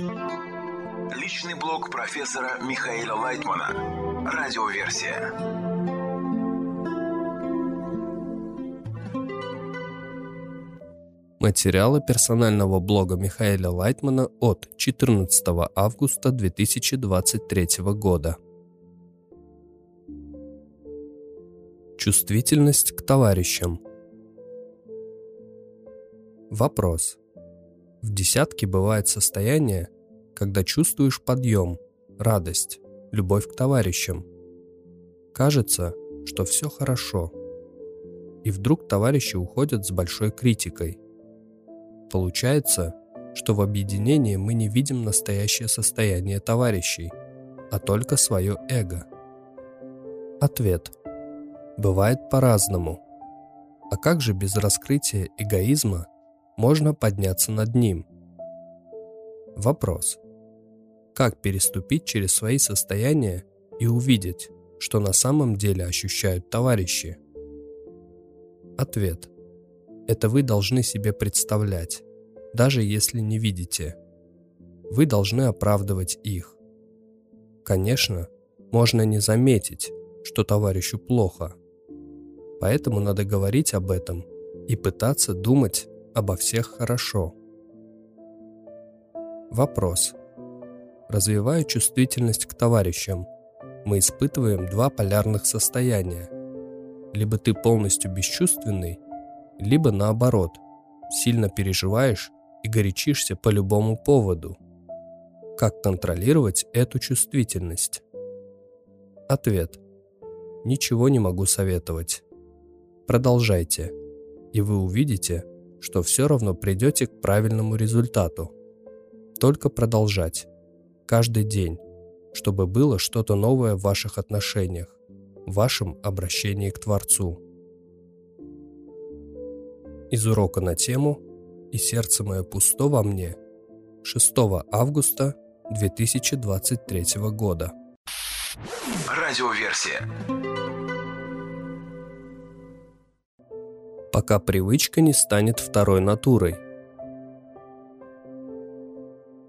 Личный блог профессора Михаила Лайтмана. Радиоверсия. Материалы персонального блога Михаила Лайтмана от 14 августа 2023 года. Чувствительность к товарищам. Вопрос. В десятке бывает состояние, когда чувствуешь подъем, радость, любовь к товарищам. Кажется, что все хорошо. И вдруг товарищи уходят с большой критикой. Получается, что в объединении мы не видим настоящее состояние товарищей, а только свое эго. Ответ. Бывает по-разному. А как же без раскрытия эгоизма можно подняться над ним? Вопрос. Как переступить через свои состояния и увидеть, что на самом деле ощущают товарищи? Ответ. Это вы должны себе представлять, даже если не видите. Вы должны оправдывать их. Конечно, можно не заметить, что товарищу плохо. Поэтому надо говорить об этом и пытаться думать обо всех хорошо. Вопрос. Развивая чувствительность к товарищам, мы испытываем два полярных состояния. Либо ты полностью бесчувственный, либо наоборот, сильно переживаешь и горячишься по любому поводу. Как контролировать эту чувствительность? Ответ. Ничего не могу советовать. Продолжайте, и вы увидите, что все равно придете к правильному результату. Только продолжать. Каждый день, чтобы было что-то новое в ваших отношениях, в вашем обращении к Творцу. Из урока на тему «И сердце мое пусто во мне» 6 августа 2023 года. Радиоверсия. Пока привычка не станет второй натурой.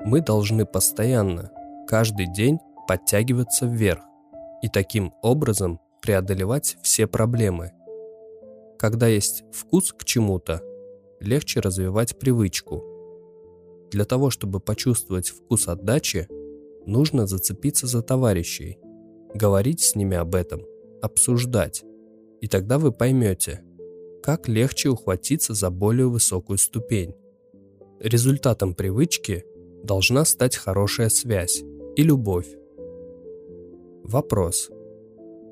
Мы должны постоянно, каждый день подтягиваться вверх и таким образом преодолевать все проблемы. Когда есть вкус к чему-то, легче развивать привычку. Для того, чтобы почувствовать вкус отдачи, нужно зацепиться за товарищей, говорить с ними об этом, обсуждать, и тогда вы поймете – как легче ухватиться за более высокую ступень. Результатом привычки должна стать хорошая связь и любовь. Вопрос.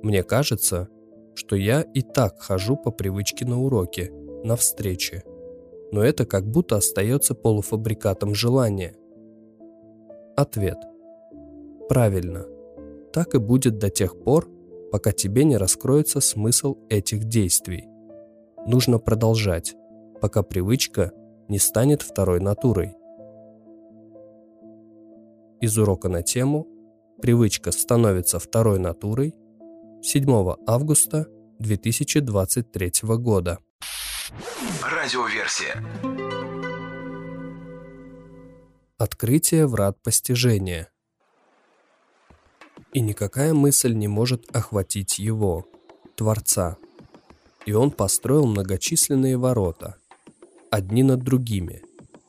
Мне кажется, что я и так хожу по привычке на уроки, на встречи, но это как будто остается полуфабрикатом желания. Ответ. Правильно. Так и будет до тех пор, пока тебе не раскроется смысл этих действий нужно продолжать, пока привычка не станет второй натурой. Из урока на тему «Привычка становится второй натурой» 7 августа 2023 года. Радиоверсия. Открытие врат постижения. И никакая мысль не может охватить его, Творца – и он построил многочисленные ворота, одни над другими,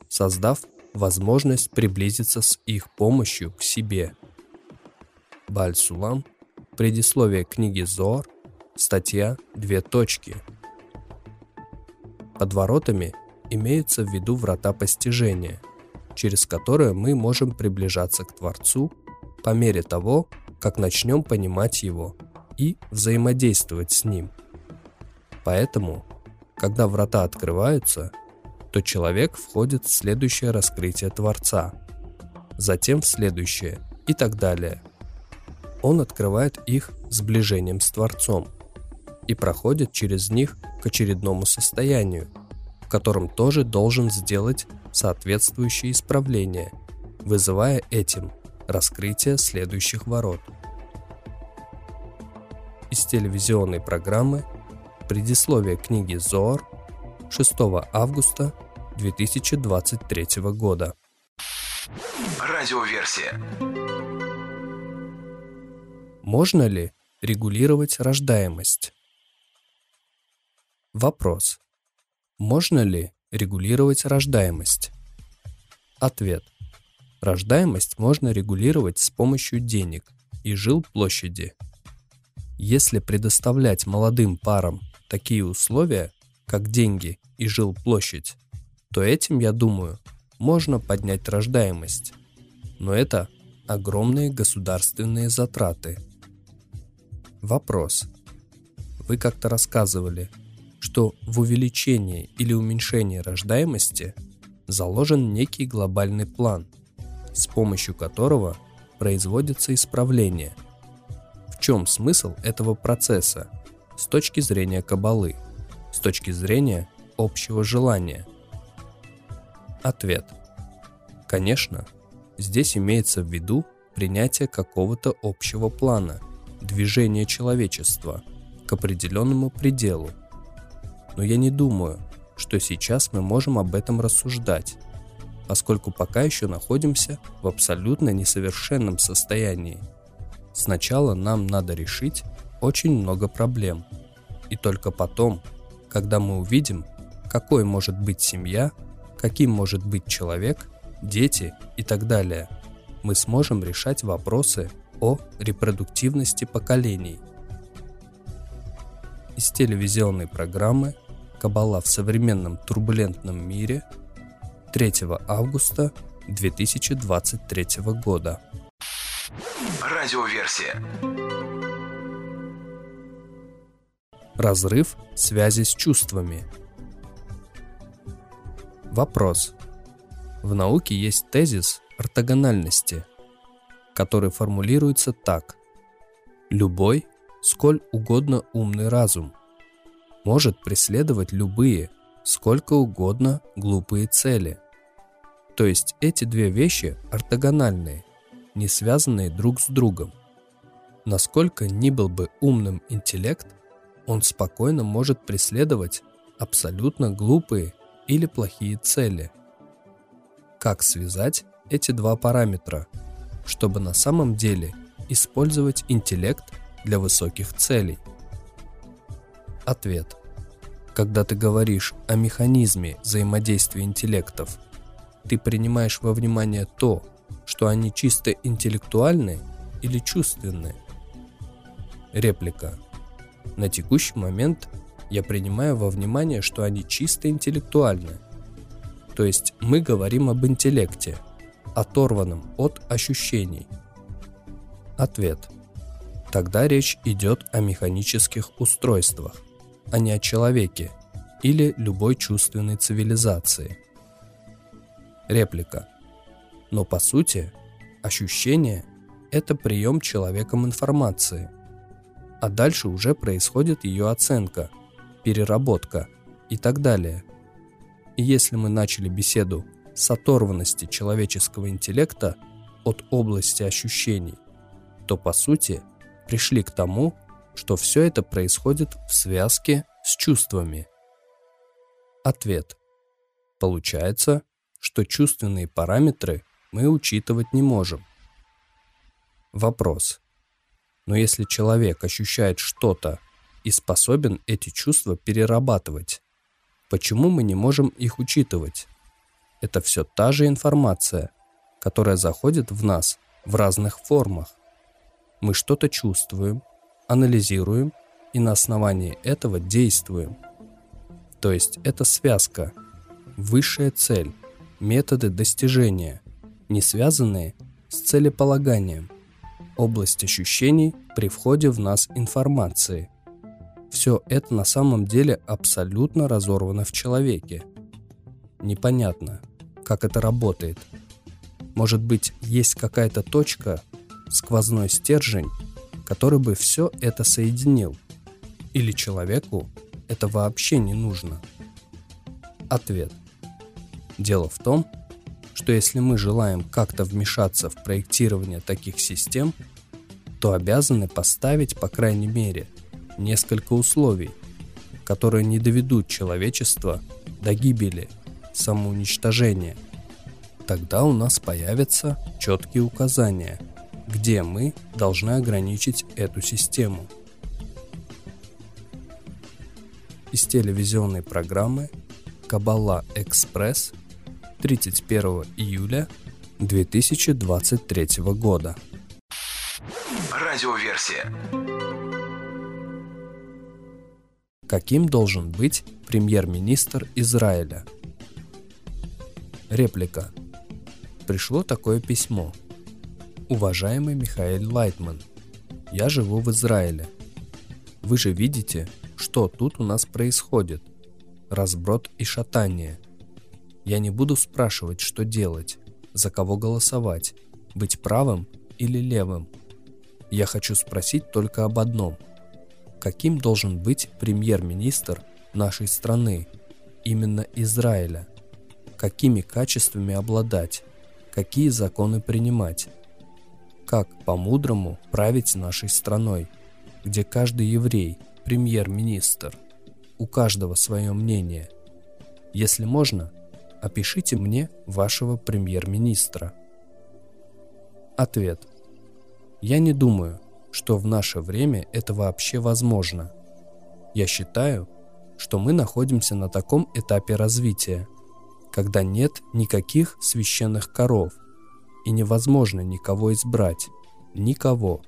создав возможность приблизиться с их помощью к себе. Баль-Сулам, предисловие книги Зор, статья «Две точки». Под воротами имеются в виду врата постижения, через которые мы можем приближаться к Творцу по мере того, как начнем понимать Его и взаимодействовать с Ним – Поэтому, когда врата открываются, то человек входит в следующее раскрытие Творца, затем в следующее и так далее. Он открывает их сближением с Творцом и проходит через них к очередному состоянию, в котором тоже должен сделать соответствующие исправления, вызывая этим раскрытие следующих ворот. Из телевизионной программы Предисловие книги Зор 6 августа 2023 года. Радиоверсия. Можно ли регулировать рождаемость? Вопрос. Можно ли регулировать рождаемость? Ответ. Рождаемость можно регулировать с помощью денег и жил площади. Если предоставлять молодым парам такие условия, как деньги и жил площадь, то этим, я думаю, можно поднять рождаемость. Но это огромные государственные затраты. Вопрос. Вы как-то рассказывали, что в увеличении или уменьшении рождаемости заложен некий глобальный план – с помощью которого производится исправление. В чем смысл этого процесса с точки зрения кабалы, с точки зрения общего желания? Ответ. Конечно, здесь имеется в виду принятие какого-то общего плана, движения человечества к определенному пределу. Но я не думаю, что сейчас мы можем об этом рассуждать поскольку пока еще находимся в абсолютно несовершенном состоянии. Сначала нам надо решить очень много проблем. И только потом, когда мы увидим, какой может быть семья, каким может быть человек, дети и так далее, мы сможем решать вопросы о репродуктивности поколений. Из телевизионной программы «Кабала в современном турбулентном мире» 3 августа 2023 года. Радиоверсия. Разрыв связи с чувствами. Вопрос. В науке есть тезис ортогональности, который формулируется так. Любой, сколь угодно умный разум, может преследовать любые, сколько угодно глупые цели. То есть эти две вещи ортогональные, не связанные друг с другом. Насколько ни был бы умным интеллект, он спокойно может преследовать абсолютно глупые или плохие цели. Как связать эти два параметра, чтобы на самом деле использовать интеллект для высоких целей? Ответ. Когда ты говоришь о механизме взаимодействия интеллектов, ты принимаешь во внимание то, что они чисто интеллектуальны или чувственны? Реплика. На текущий момент я принимаю во внимание, что они чисто интеллектуальны. То есть мы говорим об интеллекте, оторванном от ощущений. Ответ. Тогда речь идет о механических устройствах а не о человеке или любой чувственной цивилизации. Реплика. Но по сути, ощущение – это прием человеком информации, а дальше уже происходит ее оценка, переработка и так далее. И если мы начали беседу с оторванности человеческого интеллекта от области ощущений, то по сути пришли к тому, что все это происходит в связке с чувствами? Ответ. Получается, что чувственные параметры мы учитывать не можем. Вопрос. Но если человек ощущает что-то и способен эти чувства перерабатывать, почему мы не можем их учитывать? Это все та же информация, которая заходит в нас в разных формах. Мы что-то чувствуем, анализируем и на основании этого действуем. То есть это связка, высшая цель, методы достижения, не связанные с целеполаганием, область ощущений при входе в нас информации. Все это на самом деле абсолютно разорвано в человеке. Непонятно, как это работает. Может быть, есть какая-то точка, сквозной стержень, который бы все это соединил? Или человеку это вообще не нужно? Ответ. Дело в том, что если мы желаем как-то вмешаться в проектирование таких систем, то обязаны поставить, по крайней мере, несколько условий, которые не доведут человечество до гибели, самоуничтожения. Тогда у нас появятся четкие указания, где мы должны ограничить эту систему. Из телевизионной программы «Кабала Экспресс» 31 июля 2023 года. Радиоверсия. Каким должен быть премьер-министр Израиля? Реплика. Пришло такое письмо. Уважаемый Михаил Лайтман, я живу в Израиле. Вы же видите, что тут у нас происходит. Разброд и шатание. Я не буду спрашивать, что делать, за кого голосовать, быть правым или левым. Я хочу спросить только об одном. Каким должен быть премьер-министр нашей страны, именно Израиля? Какими качествами обладать? Какие законы принимать? Как по-мудрому править нашей страной, где каждый еврей – премьер-министр? У каждого свое мнение. Если можно, опишите мне вашего премьер-министра. Ответ. Я не думаю, что в наше время это вообще возможно. Я считаю, что мы находимся на таком этапе развития, когда нет никаких священных коров и невозможно никого избрать, никого.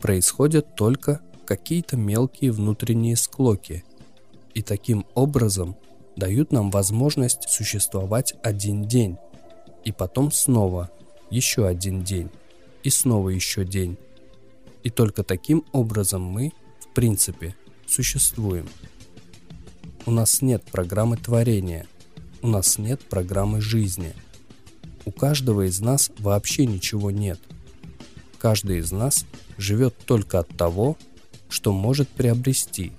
Происходят только какие-то мелкие внутренние склоки, и таким образом дают нам возможность существовать один день, и потом снова еще один день, и снова еще день. И только таким образом мы, в принципе, существуем. У нас нет программы творения, у нас нет программы жизни. У каждого из нас вообще ничего нет. Каждый из нас живет только от того, что может приобрести,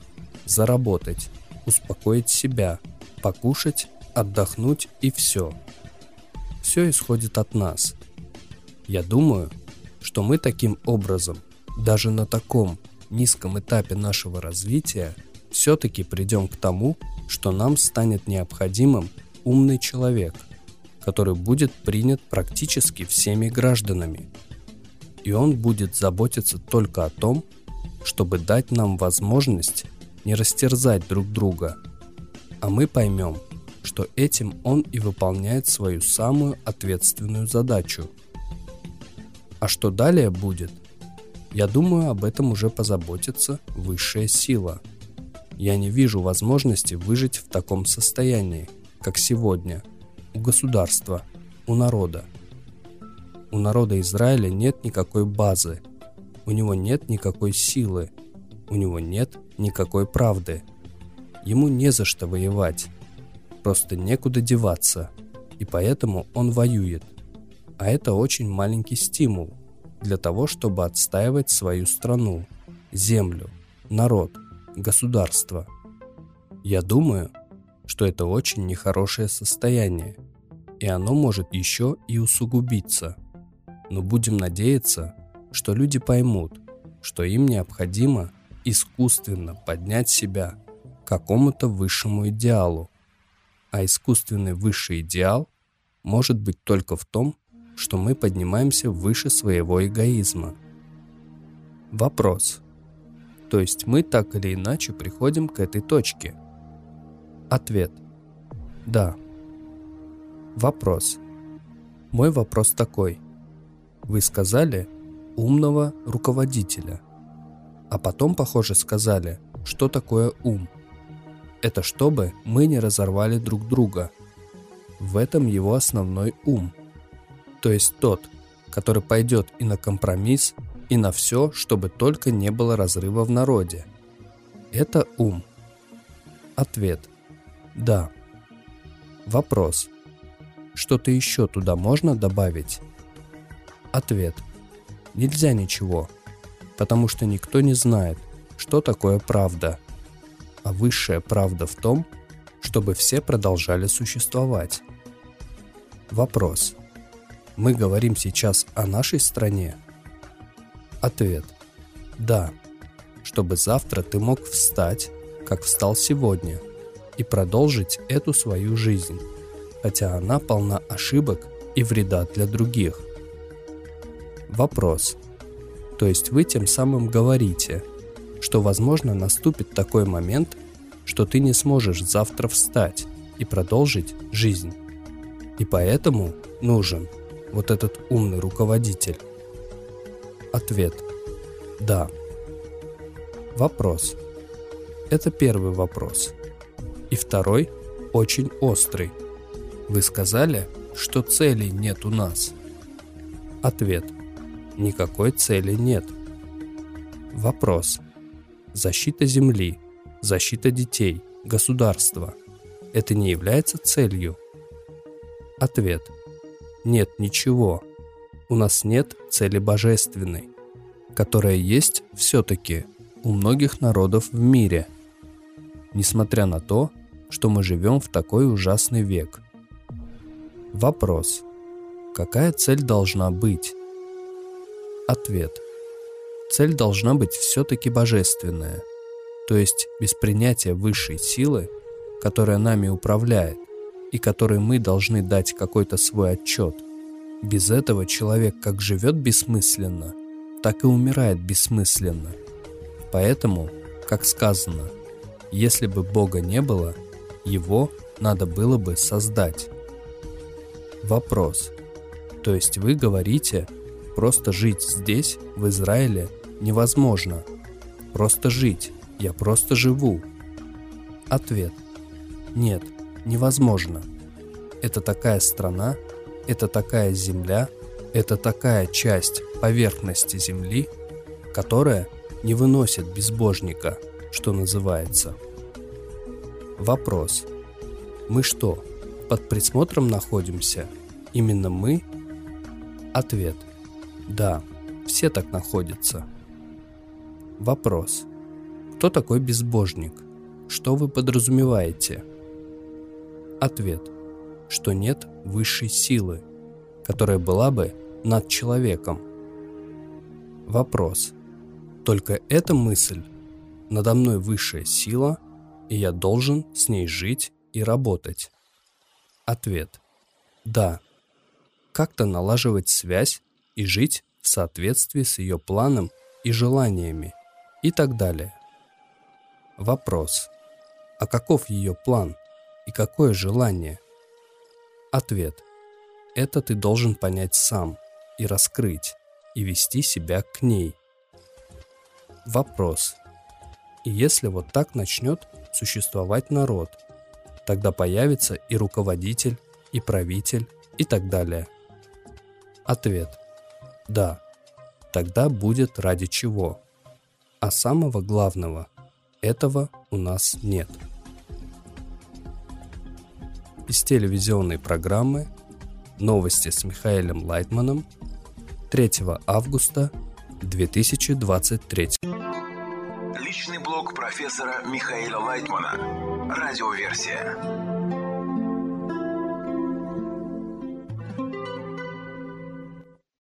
заработать, успокоить себя, покушать, отдохнуть и все. Все исходит от нас. Я думаю, что мы таким образом, даже на таком низком этапе нашего развития, все-таки придем к тому, что нам станет необходимым умный человек, который будет принят практически всеми гражданами. И он будет заботиться только о том, чтобы дать нам возможность не растерзать друг друга, а мы поймем, что этим он и выполняет свою самую ответственную задачу – а что далее будет? Я думаю, об этом уже позаботится высшая сила. Я не вижу возможности выжить в таком состоянии, как сегодня, у государства, у народа. У народа Израиля нет никакой базы, у него нет никакой силы, у него нет никакой правды. Ему не за что воевать, просто некуда деваться, и поэтому он воюет – а это очень маленький стимул для того, чтобы отстаивать свою страну, землю, народ, государство. Я думаю, что это очень нехорошее состояние, и оно может еще и усугубиться. Но будем надеяться, что люди поймут, что им необходимо искусственно поднять себя какому-то высшему идеалу. А искусственный высший идеал может быть только в том, что мы поднимаемся выше своего эгоизма. Вопрос. То есть мы так или иначе приходим к этой точке? Ответ. Да. Вопрос. Мой вопрос такой. Вы сказали «умного руководителя», а потом, похоже, сказали, что такое ум. Это чтобы мы не разорвали друг друга. В этом его основной ум – то есть тот, который пойдет и на компромисс, и на все, чтобы только не было разрыва в народе. Это ум. Ответ. Да. Вопрос. Что-то еще туда можно добавить? Ответ. Нельзя ничего, потому что никто не знает, что такое правда. А высшая правда в том, чтобы все продолжали существовать. Вопрос. Мы говорим сейчас о нашей стране? Ответ. Да. Чтобы завтра ты мог встать, как встал сегодня, и продолжить эту свою жизнь. хотя она полна ошибок и вреда для других. Вопрос. То есть вы тем самым говорите, что возможно наступит такой момент, что ты не сможешь завтра встать и продолжить жизнь. И поэтому нужен вот этот умный руководитель. Ответ. Да. Вопрос. Это первый вопрос. И второй очень острый. Вы сказали, что целей нет у нас. Ответ. Никакой цели нет. Вопрос. Защита Земли, защита детей, государства. Это не является целью? Ответ. Нет ничего. У нас нет цели божественной, которая есть все-таки у многих народов в мире. Несмотря на то, что мы живем в такой ужасный век. Вопрос. Какая цель должна быть? Ответ. Цель должна быть все-таки божественная, то есть без принятия высшей силы, которая нами управляет, и которой мы должны дать какой-то свой отчет. Без этого человек как живет бессмысленно, так и умирает бессмысленно. Поэтому, как сказано, если бы Бога не было – его надо было бы создать. Вопрос. То есть вы говорите, просто жить здесь, в Израиле, невозможно. Просто жить. Я просто живу. Ответ. Нет, невозможно. Это такая страна, это такая земля, это такая часть поверхности земли, которая не выносит безбожника, что называется. Вопрос. Мы что, под присмотром находимся? Именно мы? Ответ. Да, все так находятся. Вопрос. Кто такой безбожник? Что вы подразумеваете? Ответ. Что нет высшей силы, которая была бы над человеком. Вопрос. Только эта мысль, надо мной высшая сила – и я должен с ней жить и работать? Ответ. Да. Как-то налаживать связь и жить в соответствии с ее планом и желаниями и так далее. Вопрос. А каков ее план и какое желание? Ответ. Это ты должен понять сам и раскрыть, и вести себя к ней. Вопрос. И если вот так начнет существовать народ, тогда появится и руководитель, и правитель, и так далее. Ответ. Да, тогда будет ради чего. А самого главного, этого у нас нет. Из телевизионной программы «Новости с Михаилом Лайтманом» 3 августа 2023 Личный блог профессора Михаила Лайтмана. Радиоверсия.